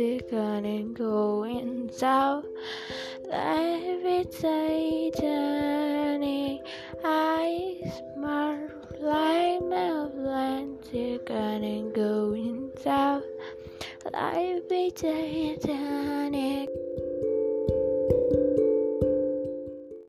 Atlantic and going south. Life is Titanic, ice mark like Atlantic and going south. Life is Titanic.